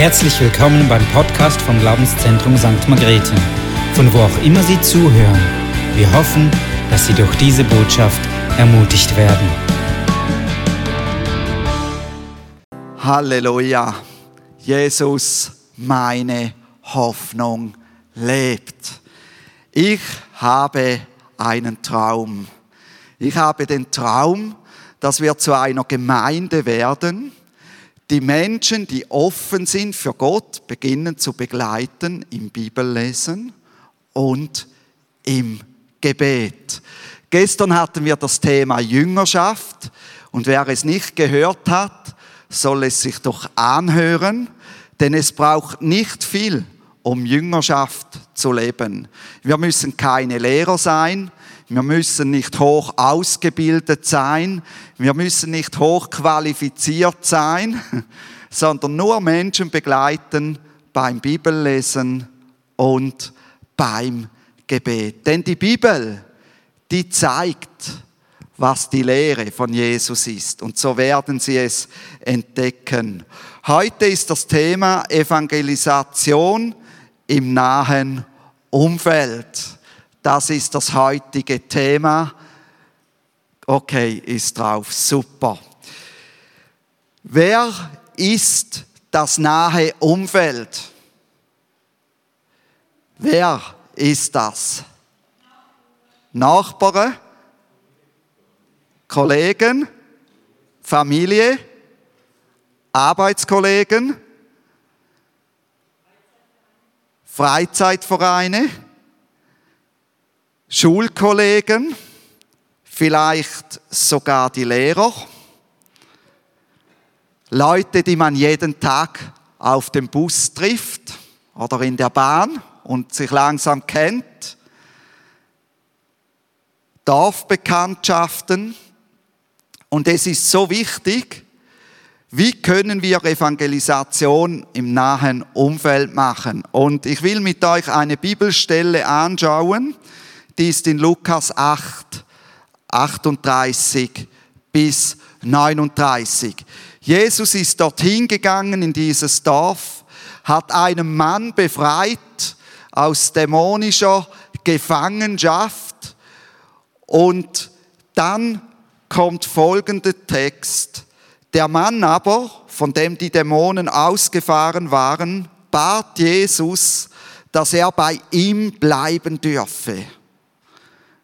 Herzlich willkommen beim Podcast vom Glaubenszentrum St. Margrethe, von wo auch immer Sie zuhören. Wir hoffen, dass Sie durch diese Botschaft ermutigt werden. Halleluja. Jesus, meine Hoffnung lebt. Ich habe einen Traum. Ich habe den Traum, dass wir zu einer Gemeinde werden, die Menschen, die offen sind für Gott, beginnen zu begleiten im Bibellesen und im Gebet. Gestern hatten wir das Thema Jüngerschaft und wer es nicht gehört hat, soll es sich doch anhören, denn es braucht nicht viel, um Jüngerschaft zu leben. Wir müssen keine Lehrer sein, wir müssen nicht hoch ausgebildet sein, wir müssen nicht hoch qualifiziert sein, sondern nur Menschen begleiten beim Bibellesen und beim Gebet. Denn die Bibel, die zeigt, was die Lehre von Jesus ist. Und so werden sie es entdecken. Heute ist das Thema Evangelisation im nahen Umfeld. Das ist das heutige Thema. Okay, ist drauf. Super. Wer ist das nahe Umfeld? Wer ist das? Nachbarn? Kollegen? Familie? Arbeitskollegen? Freizeitvereine? Schulkollegen, vielleicht sogar die Lehrer, Leute, die man jeden Tag auf dem Bus trifft oder in der Bahn und sich langsam kennt, Dorfbekanntschaften. Und es ist so wichtig, wie können wir Evangelisation im nahen Umfeld machen? Und ich will mit euch eine Bibelstelle anschauen, ist in Lukas 8, 38 bis 39. Jesus ist dorthin gegangen in dieses Dorf, hat einen Mann befreit aus dämonischer Gefangenschaft und dann kommt folgender Text. Der Mann aber, von dem die Dämonen ausgefahren waren, bat Jesus, dass er bei ihm bleiben dürfe.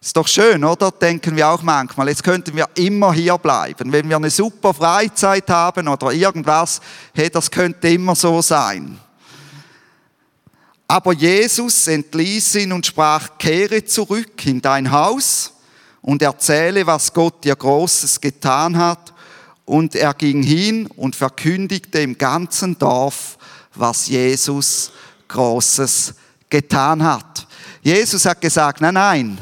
Ist doch schön, oder? Denken wir auch manchmal. Jetzt könnten wir immer hier bleiben. Wenn wir eine super Freizeit haben oder irgendwas, hey, das könnte immer so sein. Aber Jesus entließ ihn und sprach, kehre zurück in dein Haus und erzähle, was Gott dir Großes getan hat. Und er ging hin und verkündigte im ganzen Dorf, was Jesus Großes getan hat. Jesus hat gesagt, nein, nein,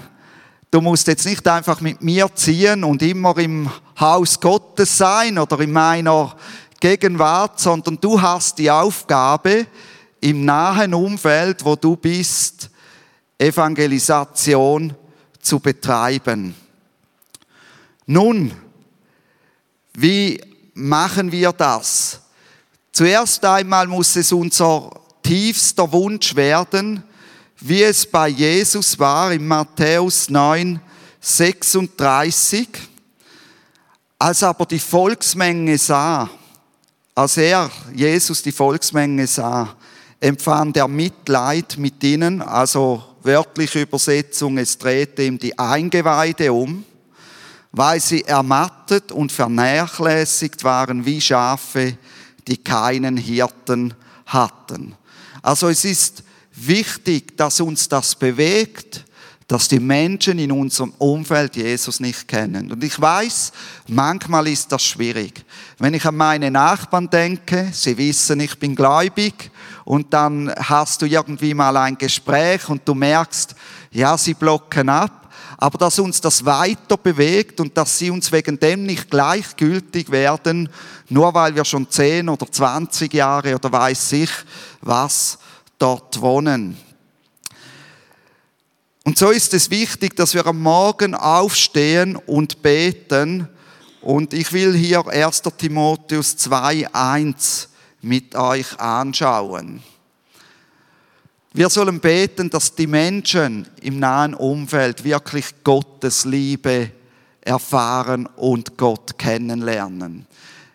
Du musst jetzt nicht einfach mit mir ziehen und immer im Haus Gottes sein oder in meiner Gegenwart, sondern du hast die Aufgabe, im nahen Umfeld, wo du bist, Evangelisation zu betreiben. Nun, wie machen wir das? Zuerst einmal muss es unser tiefster Wunsch werden, wie es bei Jesus war in Matthäus 9, 36. Als aber die Volksmenge sah, als er, Jesus, die Volksmenge sah, empfand er Mitleid mit ihnen, also wörtliche Übersetzung, es drehte ihm die Eingeweide um, weil sie ermattet und vernachlässigt waren wie Schafe, die keinen Hirten hatten. Also es ist wichtig, dass uns das bewegt, dass die Menschen in unserem Umfeld Jesus nicht kennen. Und ich weiß, manchmal ist das schwierig. Wenn ich an meine Nachbarn denke, sie wissen, ich bin gläubig, und dann hast du irgendwie mal ein Gespräch und du merkst, ja, sie blocken ab, aber dass uns das weiter bewegt und dass sie uns wegen dem nicht gleichgültig werden, nur weil wir schon 10 oder 20 Jahre oder weiß ich was dort wohnen. Und so ist es wichtig, dass wir am Morgen aufstehen und beten. Und ich will hier 1. Timotheus 2.1 mit euch anschauen. Wir sollen beten, dass die Menschen im nahen Umfeld wirklich Gottes Liebe erfahren und Gott kennenlernen.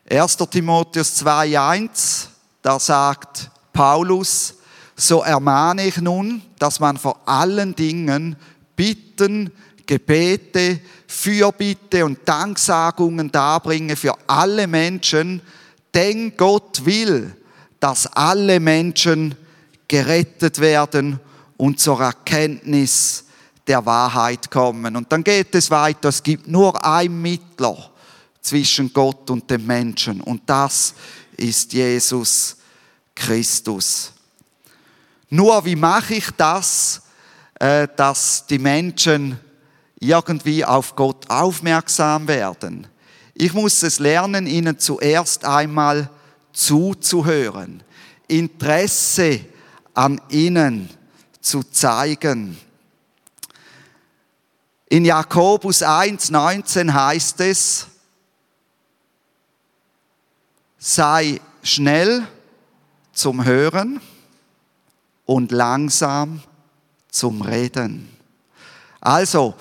1. Timotheus 2.1, da sagt Paulus, so ermahne ich nun, dass man vor allen Dingen Bitten, Gebete, Fürbitte und Danksagungen darbringe für alle Menschen, denn Gott will, dass alle Menschen gerettet werden und zur Erkenntnis der Wahrheit kommen. Und dann geht es weiter, es gibt nur ein Mittler zwischen Gott und dem Menschen und das ist Jesus Christus. Nur wie mache ich das, äh, dass die Menschen irgendwie auf Gott aufmerksam werden? Ich muss es lernen, ihnen zuerst einmal zuzuhören, Interesse an ihnen zu zeigen. In Jakobus 1,19 heißt es, sei schnell zum Hören und langsam zum Reden. Also,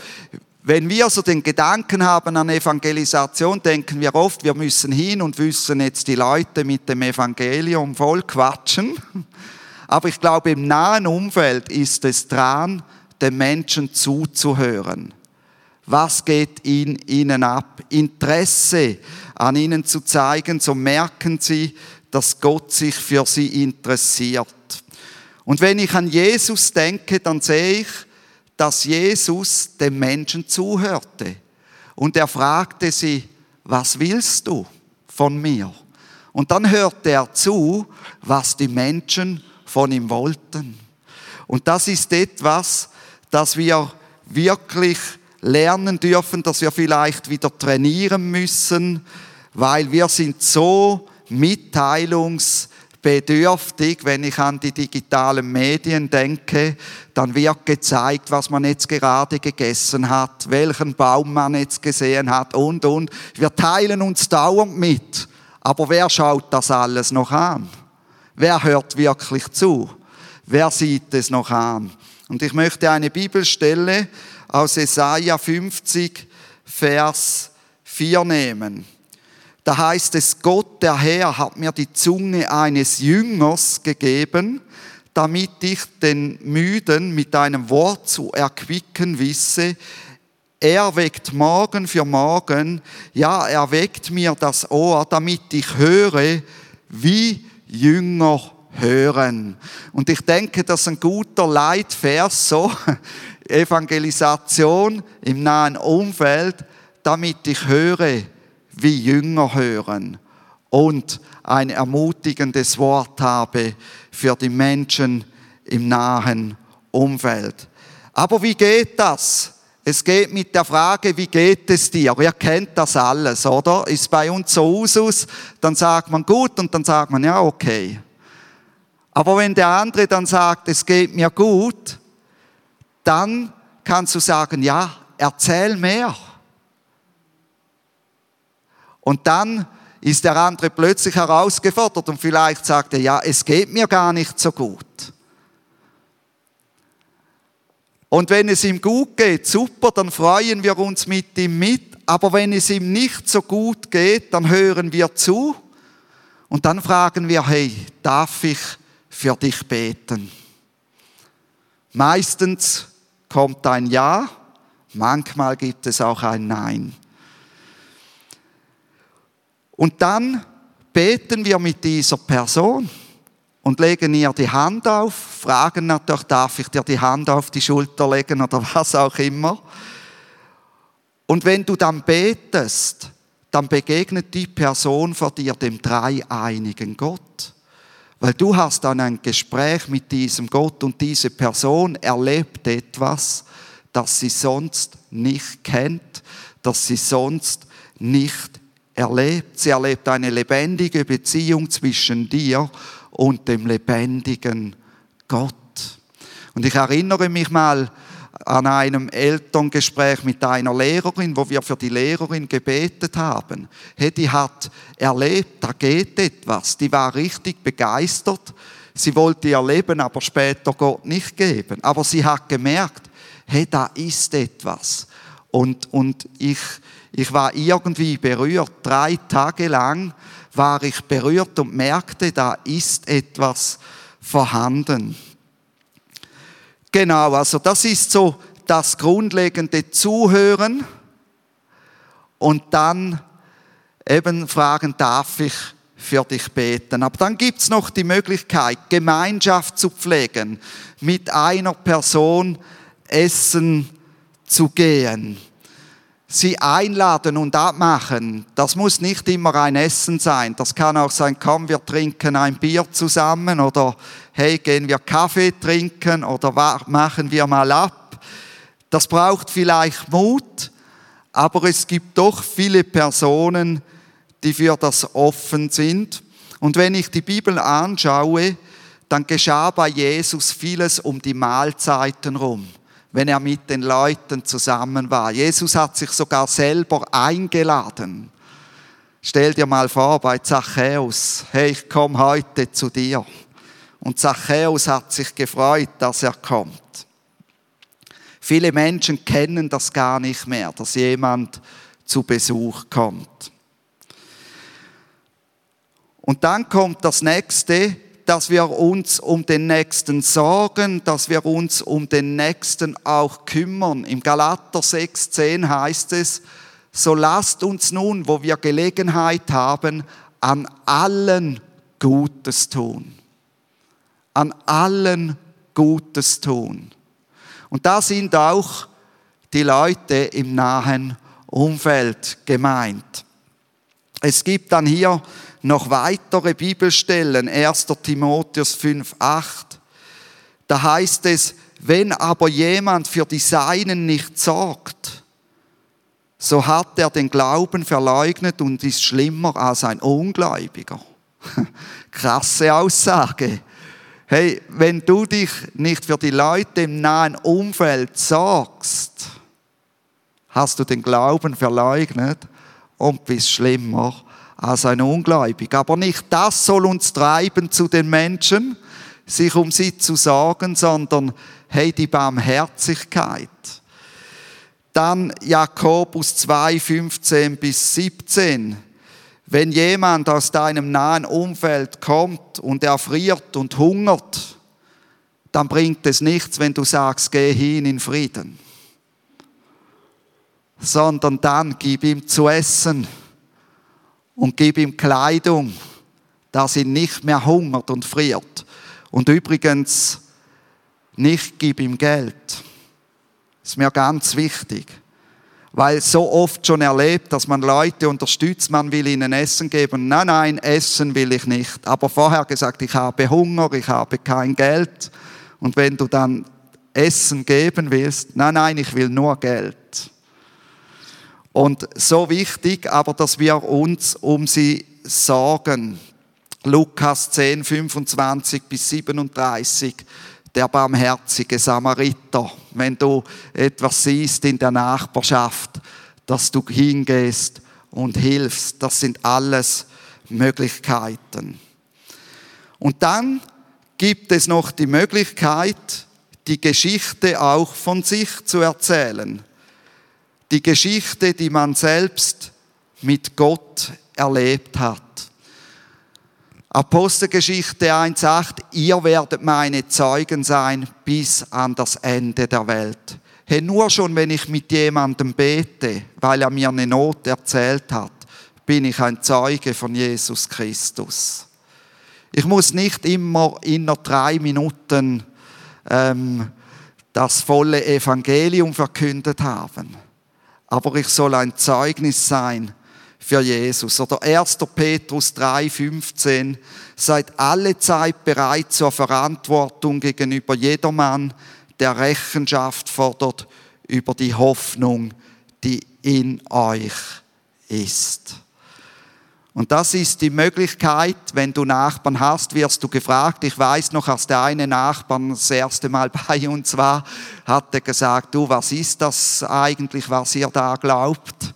wenn wir so den Gedanken haben an Evangelisation, denken wir oft, wir müssen hin und müssen jetzt die Leute mit dem Evangelium voll quatschen. Aber ich glaube, im nahen Umfeld ist es dran, den Menschen zuzuhören. Was geht in ihnen ab? Interesse an ihnen zu zeigen, so merken sie, dass Gott sich für sie interessiert. Und wenn ich an Jesus denke, dann sehe ich, dass Jesus dem Menschen zuhörte. Und er fragte sie, was willst du von mir? Und dann hörte er zu, was die Menschen von ihm wollten. Und das ist etwas, das wir wirklich lernen dürfen, dass wir vielleicht wieder trainieren müssen, weil wir sind so mitteilungs bedürftig, wenn ich an die digitalen Medien denke, dann wird gezeigt, was man jetzt gerade gegessen hat, welchen Baum man jetzt gesehen hat und, und. Wir teilen uns dauernd mit. Aber wer schaut das alles noch an? Wer hört wirklich zu? Wer sieht es noch an? Und ich möchte eine Bibelstelle aus Jesaja 50, Vers 4 nehmen. Da heißt es, Gott der Herr hat mir die Zunge eines Jüngers gegeben, damit ich den Müden mit einem Wort zu erquicken wisse. Er weckt Morgen für Morgen, ja, er weckt mir das Ohr, damit ich höre, wie Jünger hören. Und ich denke, das ist ein guter Leitvers, so Evangelisation im nahen Umfeld, damit ich höre, wie Jünger hören und ein ermutigendes Wort habe für die Menschen im nahen Umfeld. Aber wie geht das? Es geht mit der Frage, wie geht es dir? Ihr kennt das alles, oder? Ist bei uns so Usus, dann sagt man gut und dann sagt man ja, okay. Aber wenn der andere dann sagt, es geht mir gut, dann kannst du sagen, ja, erzähl mehr. Und dann ist der andere plötzlich herausgefordert und vielleicht sagt er, ja, es geht mir gar nicht so gut. Und wenn es ihm gut geht, super, dann freuen wir uns mit ihm mit. Aber wenn es ihm nicht so gut geht, dann hören wir zu und dann fragen wir, hey, darf ich für dich beten? Meistens kommt ein Ja, manchmal gibt es auch ein Nein. Und dann beten wir mit dieser Person und legen ihr die Hand auf, fragen natürlich, darf ich dir die Hand auf die Schulter legen oder was auch immer. Und wenn du dann betest, dann begegnet die Person vor dir dem dreieinigen Gott. Weil du hast dann ein Gespräch mit diesem Gott und diese Person erlebt etwas, das sie sonst nicht kennt, das sie sonst nicht erlebt. Sie erlebt eine lebendige Beziehung zwischen dir und dem lebendigen Gott. Und ich erinnere mich mal an einem Elterngespräch mit einer Lehrerin, wo wir für die Lehrerin gebetet haben. Hey, die hat erlebt, da geht etwas. Die war richtig begeistert. Sie wollte ihr Leben aber später Gott nicht geben. Aber sie hat gemerkt, hey, da ist etwas. Und, und ich, ich war irgendwie berührt. Drei Tage lang war ich berührt und merkte, da ist etwas vorhanden. Genau, also das ist so das grundlegende Zuhören und dann eben fragen, darf ich für dich beten. Aber dann gibt's noch die Möglichkeit, Gemeinschaft zu pflegen, mit einer Person essen zu gehen. Sie einladen und abmachen, das muss nicht immer ein Essen sein. Das kann auch sein, komm, wir trinken ein Bier zusammen oder hey, gehen wir Kaffee trinken oder machen wir mal ab. Das braucht vielleicht Mut, aber es gibt doch viele Personen, die für das offen sind. Und wenn ich die Bibel anschaue, dann geschah bei Jesus vieles um die Mahlzeiten rum, wenn er mit den Leuten zusammen war. Jesus hat sich sogar selber eingeladen. Stell dir mal vor bei Zachäus, hey, ich komme heute zu dir. Und Zachäus hat sich gefreut, dass er kommt. Viele Menschen kennen das gar nicht mehr, dass jemand zu Besuch kommt. Und dann kommt das nächste, dass wir uns um den Nächsten sorgen, dass wir uns um den Nächsten auch kümmern. Im Galater 6,10 heißt es, so lasst uns nun, wo wir Gelegenheit haben, an allen Gutes tun an allen Gutes tun. Und da sind auch die Leute im nahen Umfeld gemeint. Es gibt dann hier noch weitere Bibelstellen, 1. Timotheus 5, 8. Da heißt es, wenn aber jemand für die Seinen nicht sorgt, so hat er den Glauben verleugnet und ist schlimmer als ein Ungläubiger. Krasse Aussage. Hey, wenn du dich nicht für die Leute im nahen Umfeld sorgst, hast du den Glauben verleugnet und bist schlimmer als ein Ungläubig. Aber nicht das soll uns treiben zu den Menschen, sich um sie zu sorgen, sondern hey, die Barmherzigkeit. Dann Jakobus 2, 15 bis 17. Wenn jemand aus deinem nahen Umfeld kommt und er friert und hungert, dann bringt es nichts, wenn du sagst, geh hin in Frieden. Sondern dann gib ihm zu essen und gib ihm Kleidung, dass ihn nicht mehr hungert und friert. Und übrigens, nicht gib ihm Geld. Ist mir ganz wichtig weil so oft schon erlebt, dass man Leute unterstützt, man will ihnen Essen geben. Nein, nein, Essen will ich nicht. Aber vorher gesagt, ich habe Hunger, ich habe kein Geld. Und wenn du dann Essen geben willst, nein, nein, ich will nur Geld. Und so wichtig, aber dass wir uns um sie sorgen. Lukas 10, 25 bis 37 der barmherzige Samariter. Wenn du etwas siehst in der Nachbarschaft, dass du hingehst und hilfst, das sind alles Möglichkeiten. Und dann gibt es noch die Möglichkeit, die Geschichte auch von sich zu erzählen. Die Geschichte, die man selbst mit Gott erlebt hat. Apostelgeschichte 1.8, ihr werdet meine Zeugen sein bis an das Ende der Welt. Hey, nur schon wenn ich mit jemandem bete, weil er mir eine Not erzählt hat, bin ich ein Zeuge von Jesus Christus. Ich muss nicht immer in nur drei Minuten ähm, das volle Evangelium verkündet haben, aber ich soll ein Zeugnis sein für Jesus. Oder 1. Petrus 3,15, seid alle Zeit bereit zur Verantwortung gegenüber jedermann, der Rechenschaft fordert über die Hoffnung, die in euch ist. Und das ist die Möglichkeit, wenn du Nachbarn hast, wirst du gefragt. Ich weiß noch, als der eine Nachbar das erste Mal bei uns war, hat er gesagt, du, was ist das eigentlich, was ihr da glaubt?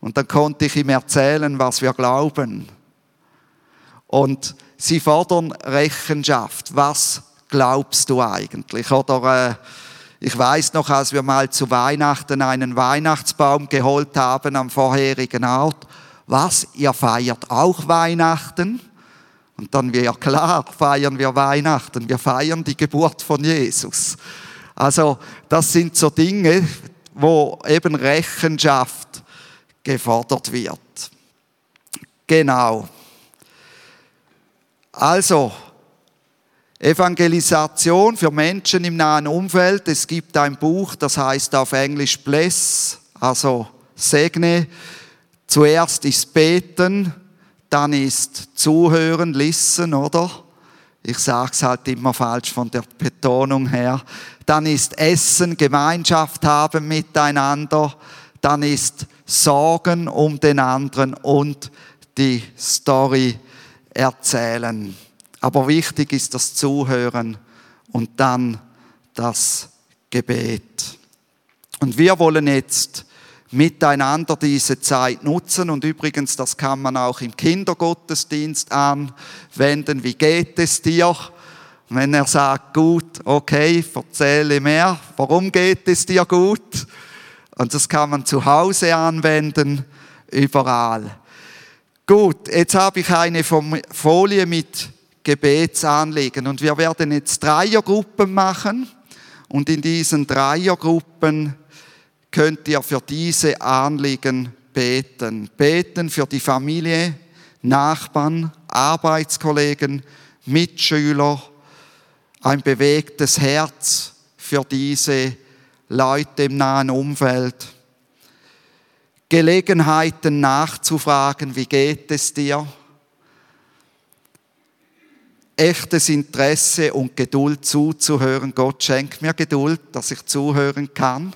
Und dann konnte ich ihm erzählen, was wir glauben. Und sie fordern Rechenschaft. Was glaubst du eigentlich? Oder äh, ich weiß noch, als wir mal zu Weihnachten einen Weihnachtsbaum geholt haben am vorherigen Ort, was, ihr feiert auch Weihnachten? Und dann ja klar, feiern wir Weihnachten, wir feiern die Geburt von Jesus. Also das sind so Dinge, wo eben Rechenschaft gefordert wird. Genau. Also, Evangelisation für Menschen im nahen Umfeld. Es gibt ein Buch, das heißt auf Englisch Bless, also segne. Zuerst ist beten, dann ist zuhören, listen, oder? Ich sage es halt immer falsch von der Betonung her. Dann ist Essen, Gemeinschaft haben miteinander. Dann ist Sorgen um den anderen und die Story erzählen. Aber wichtig ist das Zuhören und dann das Gebet. Und wir wollen jetzt miteinander diese Zeit nutzen und übrigens, das kann man auch im Kindergottesdienst anwenden. Wie geht es dir? Wenn er sagt, gut, okay, erzähle mehr. Warum geht es dir gut? Und das kann man zu Hause anwenden, überall. Gut, jetzt habe ich eine Folie mit Gebetsanliegen. Und wir werden jetzt Dreiergruppen machen. Und in diesen Dreiergruppen könnt ihr für diese Anliegen beten. Beten für die Familie, Nachbarn, Arbeitskollegen, Mitschüler, ein bewegtes Herz für diese Leute im nahen Umfeld. Gelegenheiten nachzufragen, wie geht es dir? echtes Interesse und Geduld zuzuhören. Gott schenkt mir Geduld, dass ich zuhören kann.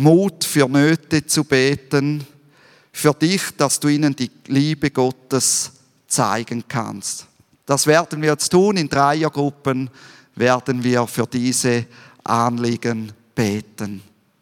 Mut für Nöte zu beten. Für dich, dass du ihnen die Liebe Gottes zeigen kannst. Das werden wir jetzt tun. In Dreiergruppen werden wir für diese Anliegen beten.